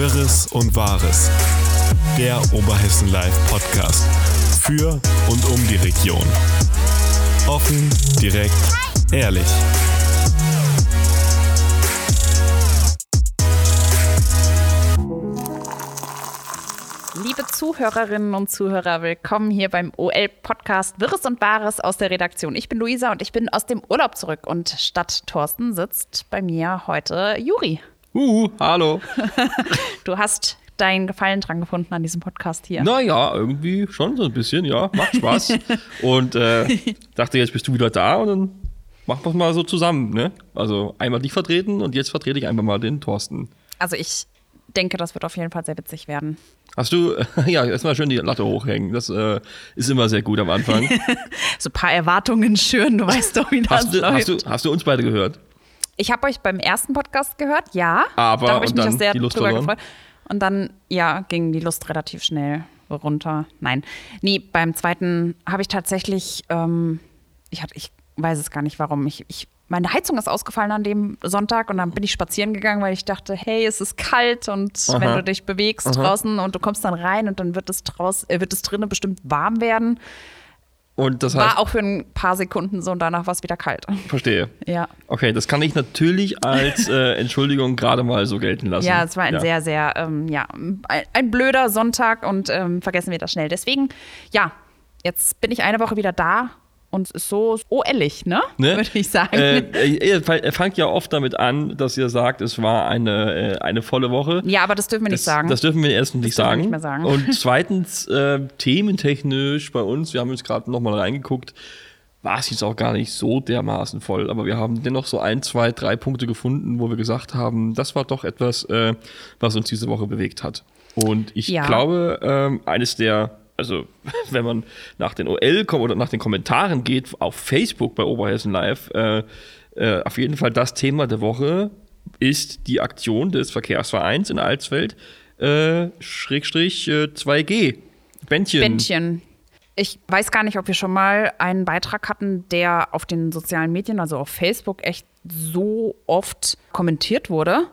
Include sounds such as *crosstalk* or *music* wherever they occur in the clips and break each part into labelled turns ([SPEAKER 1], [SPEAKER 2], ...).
[SPEAKER 1] Wirres und Wahres. Der Oberhessen Live Podcast. Für und um die Region. Offen, direkt, ehrlich.
[SPEAKER 2] Liebe Zuhörerinnen und Zuhörer, willkommen hier beim OL-Podcast Wirres und Wahres aus der Redaktion. Ich bin Luisa und ich bin aus dem Urlaub zurück und statt Thorsten sitzt bei mir heute Juri.
[SPEAKER 3] Uh, hallo. *laughs*
[SPEAKER 2] Du hast deinen Gefallen dran gefunden an diesem Podcast hier.
[SPEAKER 3] Naja, irgendwie schon so ein bisschen, ja. Macht Spaß. *laughs* und äh, dachte, jetzt bist du wieder da und dann machen wir es mal so zusammen, ne? Also einmal dich vertreten und jetzt vertrete ich einfach mal den Thorsten.
[SPEAKER 2] Also ich denke, das wird auf jeden Fall sehr witzig werden.
[SPEAKER 3] Hast du, *laughs* ja, erstmal schön die Latte hochhängen. Das äh, ist immer sehr gut am Anfang.
[SPEAKER 2] So ein paar Erwartungen schüren, du weißt doch, wie das
[SPEAKER 3] Hast du,
[SPEAKER 2] läuft.
[SPEAKER 3] hast, du, hast du uns beide gehört?
[SPEAKER 2] Ich habe euch beim ersten Podcast gehört, ja.
[SPEAKER 3] Aber-
[SPEAKER 2] da habe ich mich auch sehr drüber
[SPEAKER 3] verloren?
[SPEAKER 2] gefreut. Und dann, ja, ging die Lust relativ schnell runter. Nein. Nee, beim zweiten habe ich tatsächlich, ähm, ich, hatte, ich weiß es gar nicht warum. Ich, ich, meine Heizung ist ausgefallen an dem Sonntag und dann bin ich spazieren gegangen, weil ich dachte, hey, es ist kalt und wenn
[SPEAKER 3] Aha.
[SPEAKER 2] du dich bewegst draußen und du kommst dann rein und dann wird es draus, äh, wird es drinnen bestimmt warm werden.
[SPEAKER 3] Und das heißt,
[SPEAKER 2] War auch für ein paar Sekunden so und danach war es wieder kalt.
[SPEAKER 3] verstehe.
[SPEAKER 2] Ja.
[SPEAKER 3] Okay, das kann ich natürlich als äh, *laughs* Entschuldigung gerade mal so gelten lassen.
[SPEAKER 2] Ja, es war ein sehr, sehr, ähm, ja, ein, ein blöder Sonntag und ähm, vergessen wir das schnell. Deswegen, ja, jetzt bin ich eine Woche wieder da und es ist so OLig, ne?
[SPEAKER 3] Ne?
[SPEAKER 2] Würde ich sagen.
[SPEAKER 3] Äh, ihr, ihr fangt ja oft damit an, dass ihr sagt, es war eine, äh, eine volle Woche.
[SPEAKER 2] ja, aber das dürfen wir nicht
[SPEAKER 3] das,
[SPEAKER 2] sagen.
[SPEAKER 3] Das dürfen wir erstens nicht sagen.
[SPEAKER 2] nicht mehr sagen.
[SPEAKER 3] Und *laughs* zweitens, äh, thementechnisch bei uns, wir haben jetzt gerade nochmal reingeguckt, war es jetzt auch gar nicht so dermaßen voll. Aber wir haben dennoch so ein, zwei, drei Punkte gefunden, wo wir gesagt haben, das war doch etwas, äh, was uns diese Woche bewegt hat. Und ich
[SPEAKER 2] Ja.
[SPEAKER 3] glaube, ähm, eines der, also *laughs* wenn man nach den OL kom- oder nach den Kommentaren geht auf Facebook bei Oberhessen Live, äh, äh, auf jeden Fall das Thema der Woche ist die Aktion des Verkehrsvereins in Alsfeld, äh, Schrägstrich äh, 2G. Bändchen.
[SPEAKER 2] Bändchen. Ich weiß gar nicht, ob wir schon mal einen Beitrag hatten, der auf den sozialen Medien, also auf Facebook, echt so oft kommentiert wurde.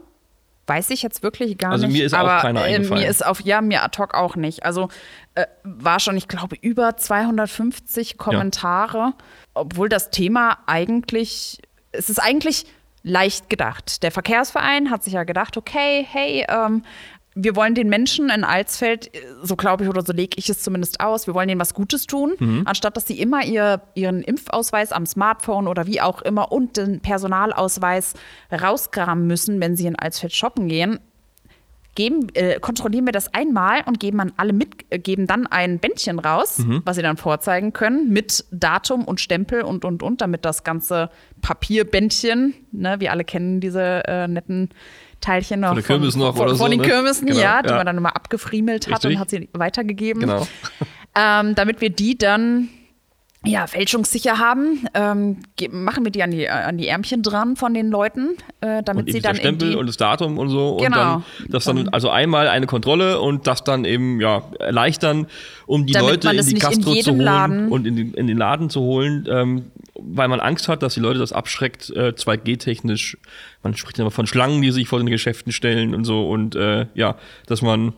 [SPEAKER 2] Weiß ich jetzt wirklich gar
[SPEAKER 3] Also
[SPEAKER 2] nicht.
[SPEAKER 3] mir ist auch
[SPEAKER 2] aber,
[SPEAKER 3] keiner
[SPEAKER 2] äh,
[SPEAKER 3] eingefallen.
[SPEAKER 2] Mir ist auf, ja, mir ad hoc auch nicht. Also äh, war schon, ich glaube, über 250 Kommentare, obwohl das Thema eigentlich, es ist eigentlich leicht gedacht. Der Verkehrsverein hat sich ja gedacht, okay, hey, ähm, wir wollen den Menschen in Alsfeld, äh, so glaube ich oder so lege ich es zumindest aus, wir wollen denen was Gutes tun,
[SPEAKER 3] Mhm.
[SPEAKER 2] anstatt dass sie immer ihr, ihren Impfausweis am Smartphone oder wie auch immer und den Personalausweis rausgraben müssen, wenn sie in Alsfeld shoppen gehen. Geben, äh, kontrollieren wir das einmal und geben an alle mit, äh, geben dann ein Bändchen raus,
[SPEAKER 3] Mhm.
[SPEAKER 2] was sie dann vorzeigen können, mit Datum und Stempel und und und, damit das ganze Papierbändchen, ne, wir alle kennen diese äh, netten Teilchen noch
[SPEAKER 3] Von den Kirmessen noch
[SPEAKER 2] von,
[SPEAKER 3] oder
[SPEAKER 2] von
[SPEAKER 3] so,
[SPEAKER 2] den
[SPEAKER 3] ne? Genau,
[SPEAKER 2] ja, die
[SPEAKER 3] ja.
[SPEAKER 2] man dann immer abgefriemelt hat
[SPEAKER 3] Richtig.
[SPEAKER 2] und hat sie weitergegeben.
[SPEAKER 3] Genau. *laughs*
[SPEAKER 2] Ähm, damit wir die dann ja, fälschungssicher haben, ähm, machen wir die an, die äh, an die Ärmchen dran von den Leuten, äh, damit
[SPEAKER 3] Und
[SPEAKER 2] sie
[SPEAKER 3] der
[SPEAKER 2] dann in
[SPEAKER 3] Stempel
[SPEAKER 2] die,
[SPEAKER 3] und das Datum und so.
[SPEAKER 2] Genau.
[SPEAKER 3] Und dann, das dann, also einmal eine Kontrolle und das dann eben, ja, erleichtern, um die
[SPEAKER 2] Damit
[SPEAKER 3] Leute in die
[SPEAKER 2] in
[SPEAKER 3] Gastro zu holen
[SPEAKER 2] Laden-
[SPEAKER 3] und in den, in den Laden zu holen, ähm, weil man Angst hat, dass die Leute das abschreckt, äh, 2G-technisch. Man spricht immer von Schlangen, die sich vor den Geschäften stellen und so. Und äh, ja, dass man,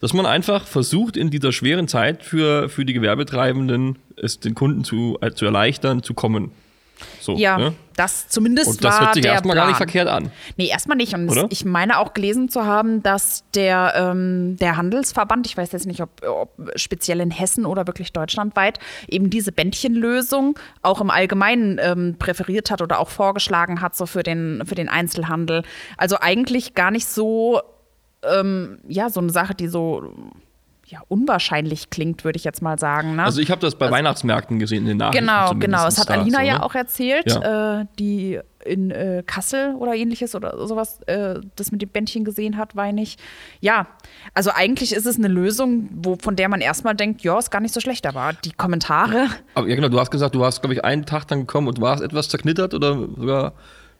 [SPEAKER 3] dass man einfach versucht, in dieser schweren Zeit für, für die Gewerbetreibenden es den Kunden zu, äh, zu erleichtern, zu kommen. So,
[SPEAKER 2] ja,
[SPEAKER 3] ne?
[SPEAKER 2] das zumindest
[SPEAKER 3] Und das
[SPEAKER 2] war
[SPEAKER 3] hört sich erstmal gar nicht verkehrt an.
[SPEAKER 2] Nee, erstmal nicht. Und
[SPEAKER 3] Oder?
[SPEAKER 2] ich meine auch gelesen zu haben, dass der, ähm, der Handelsverband, ich weiß jetzt nicht, ob, ob speziell in Hessen oder wirklich deutschlandweit, eben diese Bändchenlösung auch im Allgemeinen ähm, präferiert hat oder auch vorgeschlagen hat, so für den, für den Einzelhandel. Also eigentlich gar nicht so, ähm, ja, so eine Sache, die so ja, unwahrscheinlich klingt, würde ich jetzt mal sagen. Ne?
[SPEAKER 3] Also ich habe das bei Weihnachtsmärkten gesehen in den Nachrichten.
[SPEAKER 2] Genau, genau. Das hat Alina ja
[SPEAKER 3] ne?
[SPEAKER 2] auch erzählt,
[SPEAKER 3] Ja.
[SPEAKER 2] äh, die in äh, Kassel oder ähnliches oder sowas äh, das mit dem Bändchen gesehen hat, meine ich. Ja, also eigentlich ist es eine Lösung, wo, von der man erstmal denkt, ja, ist gar nicht so schlecht, aber die Kommentare,
[SPEAKER 3] Aber ja, genau, du hast gesagt, du hast, glaube ich, einen Tag dann gekommen und warst etwas zerknittert oder sogar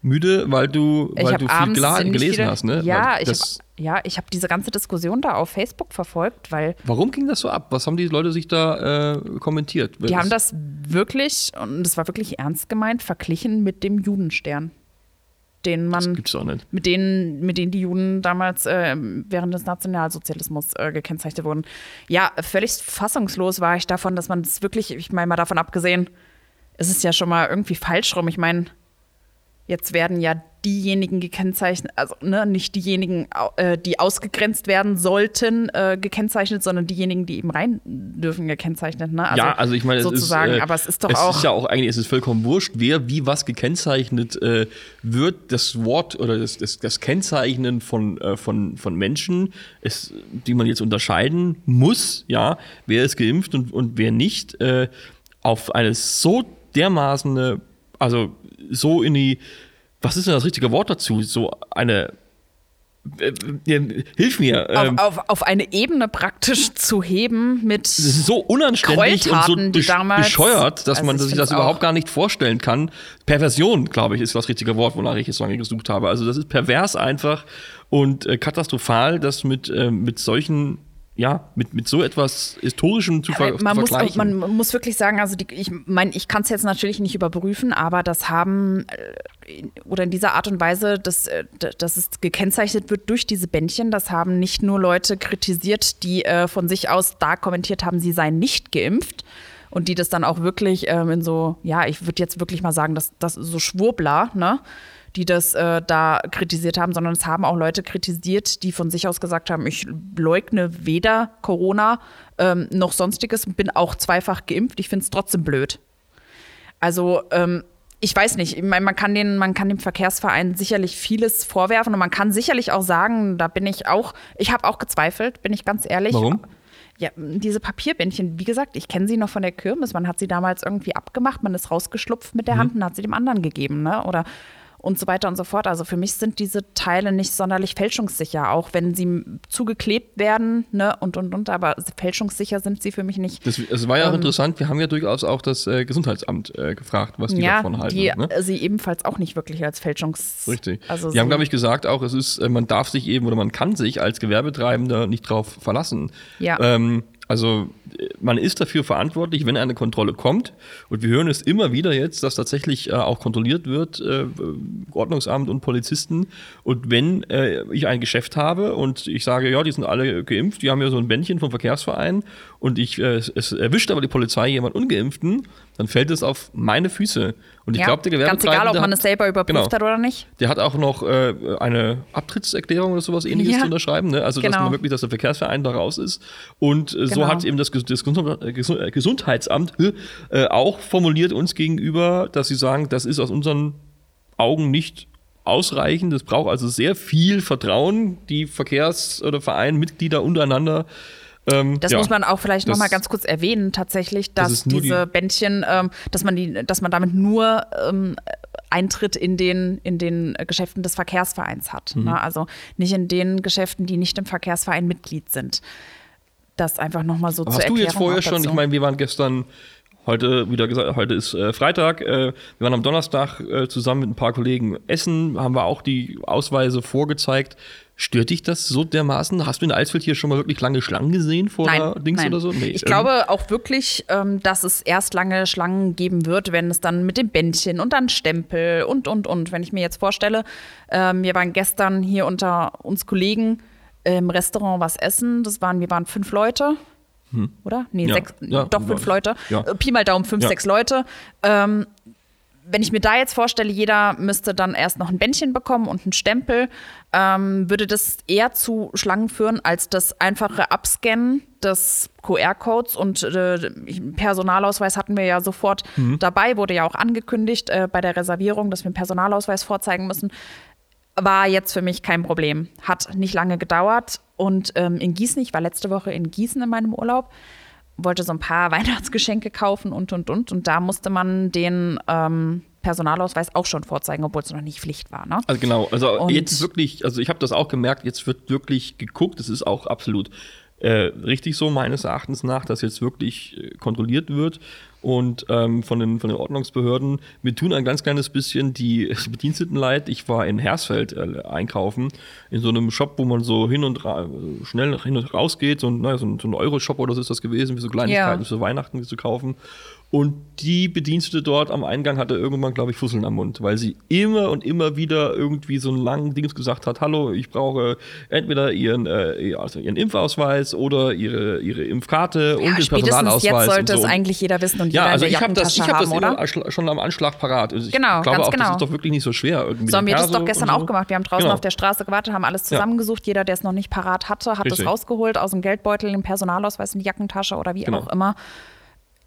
[SPEAKER 3] müde, weil du, weil du viel
[SPEAKER 2] abends
[SPEAKER 3] gela-
[SPEAKER 2] ziemlich
[SPEAKER 3] gelesen
[SPEAKER 2] viele,
[SPEAKER 3] hast, ne?
[SPEAKER 2] Ja,
[SPEAKER 3] Weil
[SPEAKER 2] ich
[SPEAKER 3] das,
[SPEAKER 2] habe ja, ich habe diese ganze Diskussion da auf Facebook verfolgt, weil
[SPEAKER 3] Warum ging das so ab? Was haben die Leute sich da äh, kommentiert?
[SPEAKER 2] die haben das wirklich, und das war wirklich ernst gemeint, verglichen mit dem Judenstern. denen man,
[SPEAKER 3] Gibt's auch nicht.
[SPEAKER 2] mit denen, mit denen die Juden damals äh, während des Nationalsozialismus äh, gekennzeichnet wurden. Ja, völlig fassungslos war ich davon, dass man das wirklich, ich meine mal davon abgesehen, es ist ja schon mal irgendwie falsch rum. Ich meine, jetzt werden ja diejenigen gekennzeichnet, also ne, nicht diejenigen, äh, die ausgegrenzt werden sollten, äh, gekennzeichnet, sondern diejenigen, die eben rein dürfen, gekennzeichnet. Ne?
[SPEAKER 3] ja, also ich meine,
[SPEAKER 2] sozusagen,
[SPEAKER 3] es ist, äh,
[SPEAKER 2] aber es ist doch
[SPEAKER 3] es
[SPEAKER 2] auch.
[SPEAKER 3] ist ja auch eigentlich, es ist vollkommen wurscht, wer wie was gekennzeichnet äh, wird. Das Wort oder das, das, das Kennzeichnen von, äh, von, von Menschen, ist, die man jetzt unterscheiden muss, ja, wer ist geimpft und, und wer nicht, äh, auf eine so dermaßen, also so in die, was ist denn das richtige Wort dazu? So eine, äh, äh, hilf mir.
[SPEAKER 2] auf,
[SPEAKER 3] ähm,
[SPEAKER 2] auf, auf eine Ebene praktisch zu heben mit.
[SPEAKER 3] das ist so unanständig und so bescheuert, dass
[SPEAKER 2] Also
[SPEAKER 3] man
[SPEAKER 2] ich
[SPEAKER 3] sich das überhaupt gar nicht vorstellen kann. Perversion, glaube ich, ist das richtige Wort, wonach ich jetzt lange gesucht habe. Also das ist pervers einfach und äh, katastrophal, das mit, äh, mit solchen, ja, mit, mit so etwas Historischem zu, ver
[SPEAKER 2] man,
[SPEAKER 3] zu
[SPEAKER 2] muss,
[SPEAKER 3] vergleichen.
[SPEAKER 2] man muss wirklich sagen, also die, ich meine, ich kann es jetzt natürlich nicht überprüfen, aber das haben äh, oder in dieser Art und Weise, dass, äh, dass es gekennzeichnet wird durch diese Bändchen, das haben nicht nur Leute kritisiert, die äh, von sich aus da kommentiert haben, sie seien nicht geimpft und die das dann auch wirklich ähm, in so, ja, ich würde jetzt wirklich mal sagen, dass das so Schwurbler, ne? Die das äh, da kritisiert haben, sondern es haben auch Leute kritisiert, die von sich aus gesagt haben, ich leugne weder Corona ähm, noch sonstiges und bin auch zweifach geimpft. Ich finde es trotzdem blöd. Also ähm, ich weiß nicht, ich mein, man, kann den, man kann dem Verkehrsverein sicherlich vieles vorwerfen und man kann sicherlich auch sagen, da bin ich auch, ich habe auch gezweifelt, bin ich ganz ehrlich.
[SPEAKER 3] Warum?
[SPEAKER 2] Ja, diese Papierbändchen, wie gesagt, ich kenne sie noch von der Kirmes. Man hat sie damals irgendwie abgemacht, man ist rausgeschlupft mit der
[SPEAKER 3] Mhm.
[SPEAKER 2] Hand und hat sie dem anderen gegeben, ne? Oder und so weiter und so fort. Also für mich sind diese Teile nicht sonderlich fälschungssicher, auch wenn sie zugeklebt werden, ne? Und und und, aber fälschungssicher sind sie für mich nicht.
[SPEAKER 3] Das, es war ja auch interessant, wir haben ja durchaus auch das äh, Gesundheitsamt äh, gefragt, was die
[SPEAKER 2] ja,
[SPEAKER 3] davon halten.
[SPEAKER 2] die
[SPEAKER 3] ne?
[SPEAKER 2] sie ebenfalls auch nicht wirklich als Fälschungs.
[SPEAKER 3] Richtig.
[SPEAKER 2] Also
[SPEAKER 3] die haben, glaube ich, gesagt auch, es ist, äh, man darf sich eben oder man kann sich als Gewerbetreibender nicht drauf verlassen.
[SPEAKER 2] Ja.
[SPEAKER 3] Ähm, also man ist dafür verantwortlich, wenn eine Kontrolle kommt. Und wir hören es immer wieder jetzt, dass tatsächlich äh, auch kontrolliert wird, äh, Ordnungsamt und Polizisten. Und wenn äh, ich ein Geschäft habe und ich sage, ja, die sind alle geimpft, die haben ja so ein Bändchen vom Verkehrsverein und ich, äh, es erwischt aber die Polizei jemand Ungeimpften, dann fällt es auf meine Füße. Und ich
[SPEAKER 2] ja,
[SPEAKER 3] glaube, der
[SPEAKER 2] ganz egal, ob
[SPEAKER 3] Gewerbetreibende
[SPEAKER 2] man es selber überprüft
[SPEAKER 3] Genau.
[SPEAKER 2] hat oder nicht.
[SPEAKER 3] der hat auch noch äh, eine Abtrittserklärung oder sowas ähnliches
[SPEAKER 2] Ja.
[SPEAKER 3] zu unterschreiben. Ne? Also, dass
[SPEAKER 2] Genau.
[SPEAKER 3] man wirklich, dass der Verkehrsverein da raus ist. Und äh, so
[SPEAKER 2] Genau.
[SPEAKER 3] hat eben das, das äh, äh, Gesundheitsamt äh, auch formuliert uns gegenüber, dass sie sagen, das ist aus unseren Augen nicht ausreichend. Es braucht also sehr viel Vertrauen, die Verkehrs- oder Vereinmitglieder untereinander. Ähm,
[SPEAKER 2] Das
[SPEAKER 3] ja.
[SPEAKER 2] muss man auch vielleicht noch
[SPEAKER 3] Das-
[SPEAKER 2] mal ganz kurz erwähnen, tatsächlich,
[SPEAKER 3] Das
[SPEAKER 2] dass
[SPEAKER 3] nur
[SPEAKER 2] diese
[SPEAKER 3] die-
[SPEAKER 2] Bändchen, ähm, dass man die, dass man damit nur ähm, Eintritt in den, in den Geschäften des Verkehrsvereins hat.
[SPEAKER 3] Mhm.
[SPEAKER 2] Ne? Also nicht in den Geschäften, die nicht im Verkehrsverein Mitglied sind. Das einfach noch mal so
[SPEAKER 3] Aber
[SPEAKER 2] zur
[SPEAKER 3] hast du jetzt vorher schon, ich meine, wir waren gestern, heute wieder gesagt, heute ist äh, Freitag, äh, wir waren am Donnerstag äh, zusammen mit ein paar Kollegen essen, haben wir auch die Ausweise vorgezeigt. Stört dich das so dermaßen? Hast du in Eisfeld hier schon mal wirklich lange Schlangen gesehen vor
[SPEAKER 2] Nein,
[SPEAKER 3] Dings
[SPEAKER 2] nein.
[SPEAKER 3] oder so? Nee,
[SPEAKER 2] ich
[SPEAKER 3] ähm,
[SPEAKER 2] glaube auch wirklich, ähm, dass es erst lange Schlangen geben wird, wenn es dann mit dem Bändchen und dann Stempel und, und, und. Wenn ich mir jetzt vorstelle, ähm, wir waren gestern hier unter uns Kollegen im Restaurant was essen. Das waren, wir waren fünf Leute. Oder? Nee,
[SPEAKER 3] Hm. Ja,
[SPEAKER 2] sechs,
[SPEAKER 3] ja,
[SPEAKER 2] doch fünf. Leute.
[SPEAKER 3] Ja.
[SPEAKER 2] Pi mal Daumen, fünf, sechs Leute. Ähm, wenn ich mir da jetzt vorstelle, jeder müsste dann erst noch ein Bändchen bekommen und einen Stempel, ähm, würde das eher zu Schlangen führen, als das einfache Abscannen des QR-Codes und äh, Personalausweis hatten wir ja sofort dabei, wurde ja auch angekündigt äh, bei der Reservierung, dass wir einen Personalausweis vorzeigen müssen. War jetzt für mich kein Problem. Hat nicht lange gedauert. Und ähm, in Gießen, ich war letzte Woche in Gießen in meinem Urlaub, wollte so ein paar *laughs* Weihnachtsgeschenke kaufen und und und. Und da musste man den ähm, Personalausweis auch schon vorzeigen, obwohl es noch nicht Pflicht war. Ne?
[SPEAKER 3] Also genau, also
[SPEAKER 2] Und-
[SPEAKER 3] jetzt wirklich, also ich habe das auch gemerkt, jetzt wird wirklich geguckt, das ist auch absolut äh, richtig so meines Erachtens nach, dass jetzt wirklich äh, kontrolliert wird und ähm, von, den, von den Ordnungsbehörden. Wir tun ein ganz kleines bisschen die *laughs* Bediensteten leid. Ich war in Hersfeld äh, einkaufen, in so einem Shop, wo man so hin und ra schnell hin und raus geht, so ein, naja, so ein, so ein Euro-Shop oder so ist das gewesen, wie so Kleinigkeiten
[SPEAKER 2] Ja.
[SPEAKER 3] für Weihnachten zu kaufen. Und die Bedienstete dort am Eingang hatte irgendwann, glaube ich, Fusseln am Mund, weil sie immer und immer wieder irgendwie so einen langen Dings gesagt hat: Hallo, ich brauche entweder ihren, äh, also ihren Impfausweis oder ihre, ihre Impfkarte und
[SPEAKER 2] Ja,
[SPEAKER 3] den
[SPEAKER 2] spätestens
[SPEAKER 3] Personalausweis.
[SPEAKER 2] jetzt sollte
[SPEAKER 3] und so.
[SPEAKER 2] es eigentlich jeder wissen und
[SPEAKER 3] ja,
[SPEAKER 2] jeder
[SPEAKER 3] also
[SPEAKER 2] in der
[SPEAKER 3] ich habe das, ich hab das
[SPEAKER 2] haben,
[SPEAKER 3] immer
[SPEAKER 2] oder?
[SPEAKER 3] schon am Anschlag parat. Also ich
[SPEAKER 2] Genau,
[SPEAKER 3] glaube
[SPEAKER 2] ganz
[SPEAKER 3] auch, das
[SPEAKER 2] genau.
[SPEAKER 3] ist doch wirklich nicht so schwer. Irgendwie
[SPEAKER 2] So haben wir das doch gestern
[SPEAKER 3] und so.
[SPEAKER 2] auch gemacht. Wir haben draußen
[SPEAKER 3] Genau.
[SPEAKER 2] auf der Straße gewartet, haben alles zusammengesucht. Jeder, der es noch nicht parat hatte, hat
[SPEAKER 3] Richtig.
[SPEAKER 2] es rausgeholt aus dem Geldbeutel, im Personalausweis in die Jackentasche oder wie
[SPEAKER 3] Genau.
[SPEAKER 2] auch immer.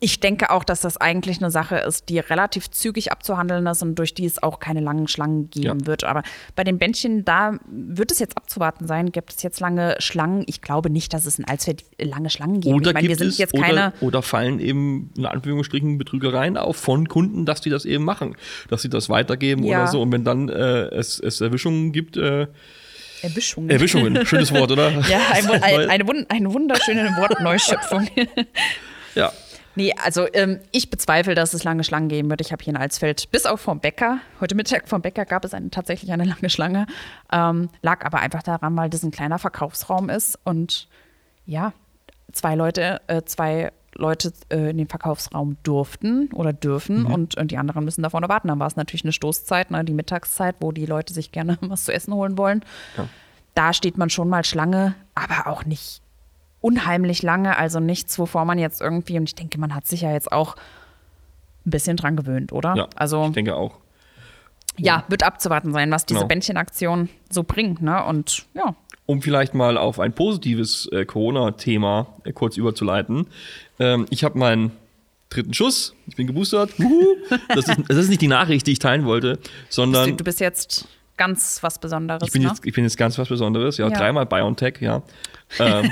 [SPEAKER 2] Ich denke auch, dass das eigentlich eine Sache ist, die relativ zügig abzuhandeln ist und durch die es auch keine langen Schlangen geben
[SPEAKER 3] Ja.
[SPEAKER 2] wird. Aber bei den Bändchen, da wird es jetzt abzuwarten sein. Gibt es jetzt lange Schlangen? Ich glaube nicht, dass es in Alsfeld lange Schlangen gibt.
[SPEAKER 3] Oder
[SPEAKER 2] ich meine, wir
[SPEAKER 3] gibt
[SPEAKER 2] sind
[SPEAKER 3] es,
[SPEAKER 2] jetzt
[SPEAKER 3] oder,
[SPEAKER 2] keine.
[SPEAKER 3] oder fallen eben in Anführungsstrichen Betrügereien auf von Kunden, dass die das eben machen, dass sie das weitergeben
[SPEAKER 2] Ja.
[SPEAKER 3] oder so. Und wenn dann äh, es, es Erwischungen gibt, äh,
[SPEAKER 2] Erwischungen.
[SPEAKER 3] Erwischungen, schönes Wort, oder? *laughs*
[SPEAKER 2] Ja, ein, *laughs* ein, eine, eine wunderschöne Wortneuschöpfung.
[SPEAKER 3] ja. *laughs*
[SPEAKER 2] Nee, also ähm, ich bezweifle, dass es lange Schlangen geben wird. Ich habe hier in Alsfeld, bis auf vom Bäcker, heute Mittag vom Bäcker gab es eine, tatsächlich eine lange Schlange. Ähm, lag aber einfach daran, weil das ein kleiner Verkaufsraum ist und ja, zwei Leute, äh, zwei Leute äh, in den Verkaufsraum durften oder dürfen und, und die anderen müssen da vorne warten. Dann war es natürlich eine Stoßzeit, ne, die Mittagszeit, wo die Leute sich gerne *laughs* was zu essen holen wollen.
[SPEAKER 3] Ja.
[SPEAKER 2] Da steht man schon mal Schlange, aber auch nicht unheimlich lange, also nichts, wovor man jetzt irgendwie, und ich denke, man hat sich ja jetzt auch ein bisschen dran gewöhnt, oder?
[SPEAKER 3] ja,
[SPEAKER 2] also
[SPEAKER 3] ich denke auch.
[SPEAKER 2] ja, wird abzuwarten sein, was diese
[SPEAKER 3] Genau.
[SPEAKER 2] Bändchenaktion so bringt, ne? Und ja,
[SPEAKER 3] Um vielleicht mal auf ein positives äh, Corona-Thema äh, kurz überzuleiten. Ähm, ich habe meinen dritten Schuss, ich bin geboostert. Das ist, das ist nicht die Nachricht, die ich teilen wollte, sondern
[SPEAKER 2] du, du bist jetzt ganz was Besonderes,
[SPEAKER 3] Ich bin,
[SPEAKER 2] ne?
[SPEAKER 3] jetzt, ich bin jetzt ganz was Besonderes, ja,
[SPEAKER 2] Ja.
[SPEAKER 3] dreimal BioNTech, ja. *laughs* ähm,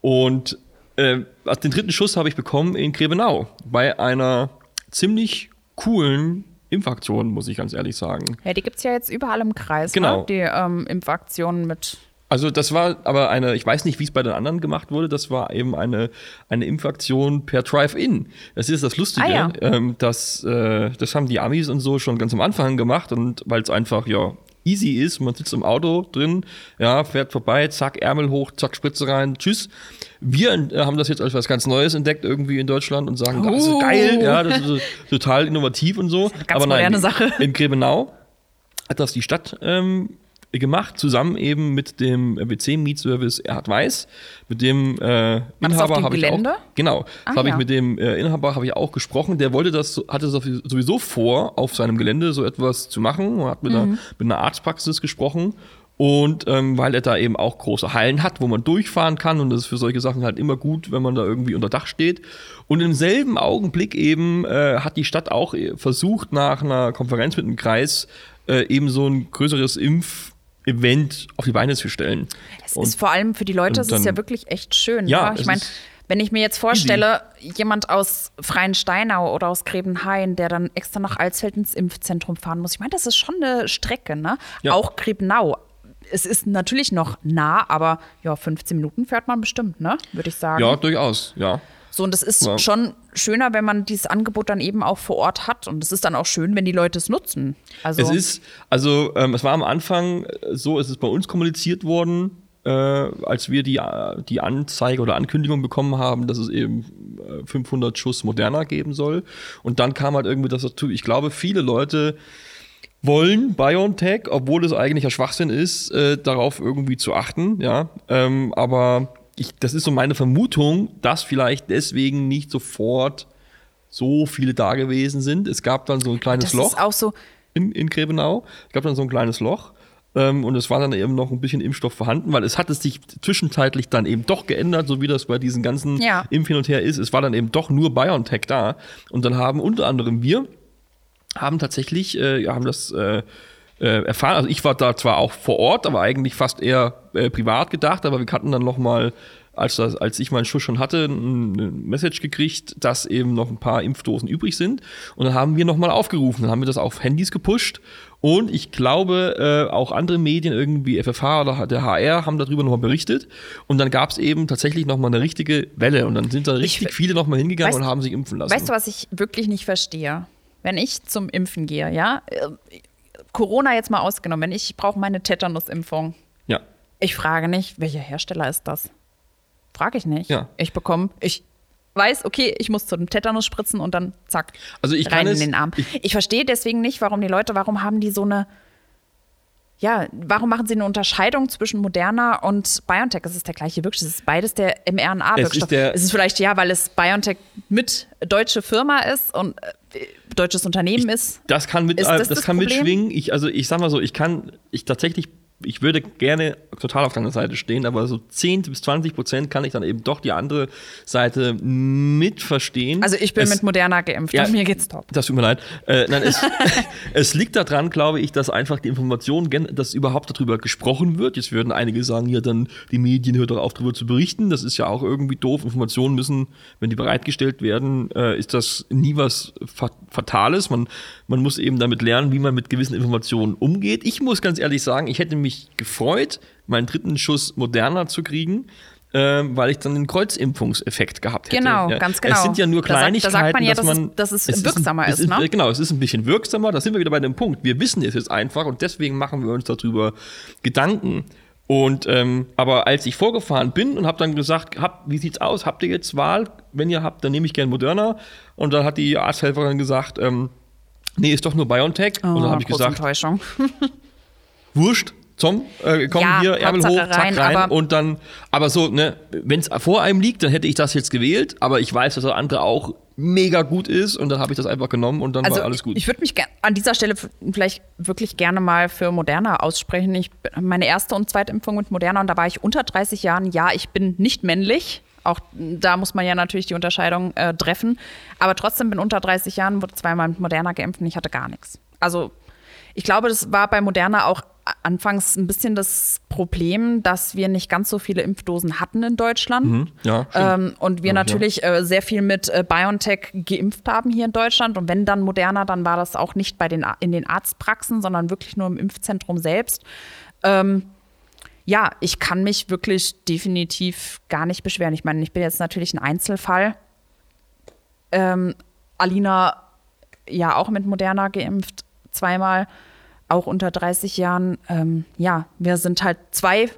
[SPEAKER 3] und äh, also den dritten Schuss habe ich bekommen in Grebenau bei einer ziemlich coolen Impfaktion, muss ich ganz ehrlich sagen.
[SPEAKER 2] Ja, die gibt es ja jetzt überall im Kreis,
[SPEAKER 3] Genau.
[SPEAKER 2] ne? die ähm, Impfaktionen mit
[SPEAKER 3] Also das war aber eine, ich weiß nicht, wie es bei den anderen gemacht wurde, das war eben eine, eine Impfaktion per Drive-In. Das ist das Lustige,
[SPEAKER 2] Ah, ja.
[SPEAKER 3] ähm, das, äh, das haben die Amis und so schon ganz am Anfang gemacht und weil es einfach, ja, easy ist, man sitzt im Auto drin, ja, fährt vorbei, zack, Ärmel hoch, zack, Spritze rein, tschüss. Wir äh, haben das jetzt als was ganz Neues entdeckt irgendwie in Deutschland und sagen, das ist
[SPEAKER 2] Oh.
[SPEAKER 3] geil, ja, das ist total innovativ und so.
[SPEAKER 2] ganz moderne Sache.
[SPEAKER 3] In Grebenau hat das die Stadt ähm, gemacht, zusammen eben mit dem WC-Mietservice Erhard Weiß, mit dem äh, Inhaber habe ich auch. Genau,
[SPEAKER 2] Ah,
[SPEAKER 3] habe ich
[SPEAKER 2] ja.
[SPEAKER 3] mit dem äh, Inhaber habe ich auch gesprochen. Der wollte das, hatte das sowieso vor, auf seinem Gelände so etwas zu machen und hat mit,
[SPEAKER 2] Mhm.
[SPEAKER 3] einer, mit einer Arztpraxis gesprochen. Und ähm, weil er da eben auch große Hallen hat, wo man durchfahren kann und das ist für solche Sachen halt immer gut, wenn man da irgendwie unter Dach steht. Und im selben Augenblick eben äh, hat die Stadt auch äh, versucht, nach einer Konferenz mit dem Kreis äh, eben so ein größeres Impf-Event auf die Beine zu stellen.
[SPEAKER 2] Es
[SPEAKER 3] Und-
[SPEAKER 2] ist vor allem für die Leute, es ist ja wirklich echt schön.
[SPEAKER 3] Ja,
[SPEAKER 2] ne? Ich meine, wenn ich mir jetzt vorstelle, jemand aus Freiensteinau oder aus Grebenhain, der dann extra nach Alsfeld ins Impfzentrum fahren muss, ich meine, das ist schon eine Strecke, ne?
[SPEAKER 3] Ja.
[SPEAKER 2] Auch Grebenau. Es ist natürlich noch nah, aber ja, 15 Minuten fährt man bestimmt, ne? Würde ich sagen.
[SPEAKER 3] ja, durchaus, ja.
[SPEAKER 2] So, und es ist
[SPEAKER 3] Ja.
[SPEAKER 2] schon schöner, wenn man dieses Angebot dann eben auch vor Ort hat. Und es ist dann auch schön, wenn die Leute es nutzen. Also,
[SPEAKER 3] Es ist, also ähm, es war am Anfang äh, so, es ist bei uns kommuniziert worden, äh, als wir die, äh, die Anzeige oder Ankündigung bekommen haben, dass es eben äh, 500 Schuss Moderna geben soll. Und dann kam halt irgendwie das dazu. Ich glaube, viele Leute wollen BioNTech, obwohl es eigentlich ja Schwachsinn ist, äh, darauf irgendwie zu achten, ja. Ähm, aber ich, das ist so meine Vermutung, dass vielleicht deswegen nicht sofort so viele da gewesen sind. Es gab dann so ein kleines
[SPEAKER 2] das
[SPEAKER 3] Loch
[SPEAKER 2] ist auch so,
[SPEAKER 3] in, in Grebenau. Es gab dann so ein kleines Loch. Ähm, und es war dann eben noch ein bisschen Impfstoff vorhanden, weil es hat es sich zwischenzeitlich dann eben doch geändert, so wie das bei diesen ganzen
[SPEAKER 2] Ja.
[SPEAKER 3] Impf hin und her ist. Es war dann eben doch nur BioNTech da. Und dann haben unter anderem wir, haben tatsächlich, äh, haben das äh, äh, erfahren. Also ich war da zwar auch vor Ort, aber eigentlich fast eher äh, privat gedacht, aber wir hatten dann noch mal als, das, als ich meinen Schuss schon hatte, ein eine Message gekriegt, dass eben noch ein paar Impfdosen übrig sind. Und dann haben wir nochmal aufgerufen, dann haben wir das auf Handys gepusht. Und ich glaube, äh, auch andere Medien, irgendwie FFH oder der HR, haben darüber nochmal berichtet. Und dann gab es eben tatsächlich nochmal eine richtige Welle. Und dann sind da richtig
[SPEAKER 2] Ich-
[SPEAKER 3] viele nochmal hingegangen
[SPEAKER 2] Weißt-
[SPEAKER 3] und haben sich impfen lassen.
[SPEAKER 2] Weißt du, was ich wirklich nicht verstehe? Wenn ich zum Impfen gehe, ja, äh, Corona jetzt mal ausgenommen, wenn ich brauche meine Tetanusimpfung,
[SPEAKER 3] ja.
[SPEAKER 2] ich frage nicht, welcher Hersteller ist das? Frage ich nicht.
[SPEAKER 3] Ja.
[SPEAKER 2] Ich bekomme, ich weiß, okay, ich muss zu dem Tetanus spritzen und dann zack,
[SPEAKER 3] Also ich kann
[SPEAKER 2] rein in
[SPEAKER 3] es-
[SPEAKER 2] den Arm.
[SPEAKER 3] ich-
[SPEAKER 2] Ich, verstehe deswegen nicht, warum die Leute, warum haben die so eine, ja, warum machen sie eine Unterscheidung zwischen Moderna und BioNTech? Es ist der gleiche Wirkstoff, es ist beides der mRNA-Wirkstoff.
[SPEAKER 3] Es
[SPEAKER 2] es ist vielleicht, ja, weil es BioNTech mit deutsche Firma ist und äh, deutsches Unternehmen ist.
[SPEAKER 3] Das kann mit,
[SPEAKER 2] Ist
[SPEAKER 3] äh,
[SPEAKER 2] das
[SPEAKER 3] das
[SPEAKER 2] das
[SPEAKER 3] kann
[SPEAKER 2] Problem?
[SPEAKER 3] mitschwingen. Ich, also ich sag mal so, ich kann, ich tatsächlich, ich würde gerne total auf deiner Seite stehen, aber so 10 bis 20 Prozent kann ich dann eben doch die andere Seite mit verstehen.
[SPEAKER 2] Also ich bin
[SPEAKER 3] es,
[SPEAKER 2] mit Moderna geimpft
[SPEAKER 3] Ja.
[SPEAKER 2] und mir geht's top.
[SPEAKER 3] Das tut mir leid. Äh, nein, es, *laughs* es liegt daran, glaube ich, dass einfach die Information, dass überhaupt darüber gesprochen wird. Jetzt würden einige sagen, ja, dann die Medien hört doch auf, darüber zu berichten. Das ist ja auch irgendwie doof. Informationen müssen, wenn die bereitgestellt werden, äh, ist das nie was Fa- Fatales. Man, man muss eben damit lernen, wie man mit gewissen Informationen umgeht. Ich muss ganz ehrlich sagen, ich hätte mich gefreut, meinen dritten Schuss moderner zu kriegen. ähm, weil ich dann den Kreuzimpfungseffekt gehabt hätte.
[SPEAKER 2] Genau,
[SPEAKER 3] ja.
[SPEAKER 2] ganz genau.
[SPEAKER 3] Es sind ja nur
[SPEAKER 2] Da sagt- da
[SPEAKER 3] Kleinigkeiten,
[SPEAKER 2] sagt man ja,
[SPEAKER 3] dass
[SPEAKER 2] es-
[SPEAKER 3] man,
[SPEAKER 2] dass es
[SPEAKER 3] ein-
[SPEAKER 2] wirksamer
[SPEAKER 3] es
[SPEAKER 2] ist, ne?
[SPEAKER 3] Genau, es ist ein bisschen wirksamer. Da sind wir wieder bei dem Punkt. Wir wissen es jetzt einfach und deswegen machen wir uns darüber Gedanken. Und ähm, aber als ich vorgefahren bin und habe dann gesagt, hab, wie sieht's aus? Habt ihr jetzt Wahl? Wenn ihr habt, dann nehme ich gern Moderna. Und dann hat die Arzthelferin gesagt, ähm, nee, ist doch nur BioNTech. und dann habe ich
[SPEAKER 2] Oh,
[SPEAKER 3] gesagt,
[SPEAKER 2] Enttäuschung. *laughs*
[SPEAKER 3] wurscht, Tom, äh, komm
[SPEAKER 2] Ja,
[SPEAKER 3] hier, Ärmel
[SPEAKER 2] Hauptsache
[SPEAKER 3] hoch, zack,
[SPEAKER 2] rein,
[SPEAKER 3] rein.
[SPEAKER 2] aber-
[SPEAKER 3] und dann, aber so, ne, wenn es vor einem liegt, dann hätte ich das jetzt gewählt, aber ich weiß, dass der andere auch mega gut ist und dann habe ich das einfach genommen und dann
[SPEAKER 2] Also
[SPEAKER 3] war alles gut.
[SPEAKER 2] ich würde mich an dieser Stelle vielleicht wirklich gerne mal für Moderna aussprechen. Ich meine erste und zweite Impfung mit Moderna und da war ich unter 30 Jahren. Ja, ich bin nicht männlich. Auch da muss man ja natürlich die Unterscheidung äh, treffen. Aber trotzdem bin unter 30 Jahren, wurde zweimal mit Moderna geimpft und ich hatte gar nichts. Also ich glaube, das war bei Moderna auch anfangs ein bisschen das Problem, dass wir nicht ganz so viele Impfdosen hatten in Deutschland.
[SPEAKER 3] ja, stimmt.
[SPEAKER 2] Ähm, und wir
[SPEAKER 3] Ja,
[SPEAKER 2] natürlich äh, sehr viel mit äh, BioNTech geimpft haben hier in Deutschland. Und wenn dann Moderna, dann war das auch nicht bei den, in den Arztpraxen, sondern wirklich nur im Impfzentrum selbst. Ähm, ja, ich kann mich wirklich definitiv gar nicht beschweren. Ich meine, ich bin jetzt natürlich ein Einzelfall. Ähm, Alina ja auch mit Moderna geimpft, zweimal, auch unter 30 Jahren. Ähm, ja, wir sind halt zwei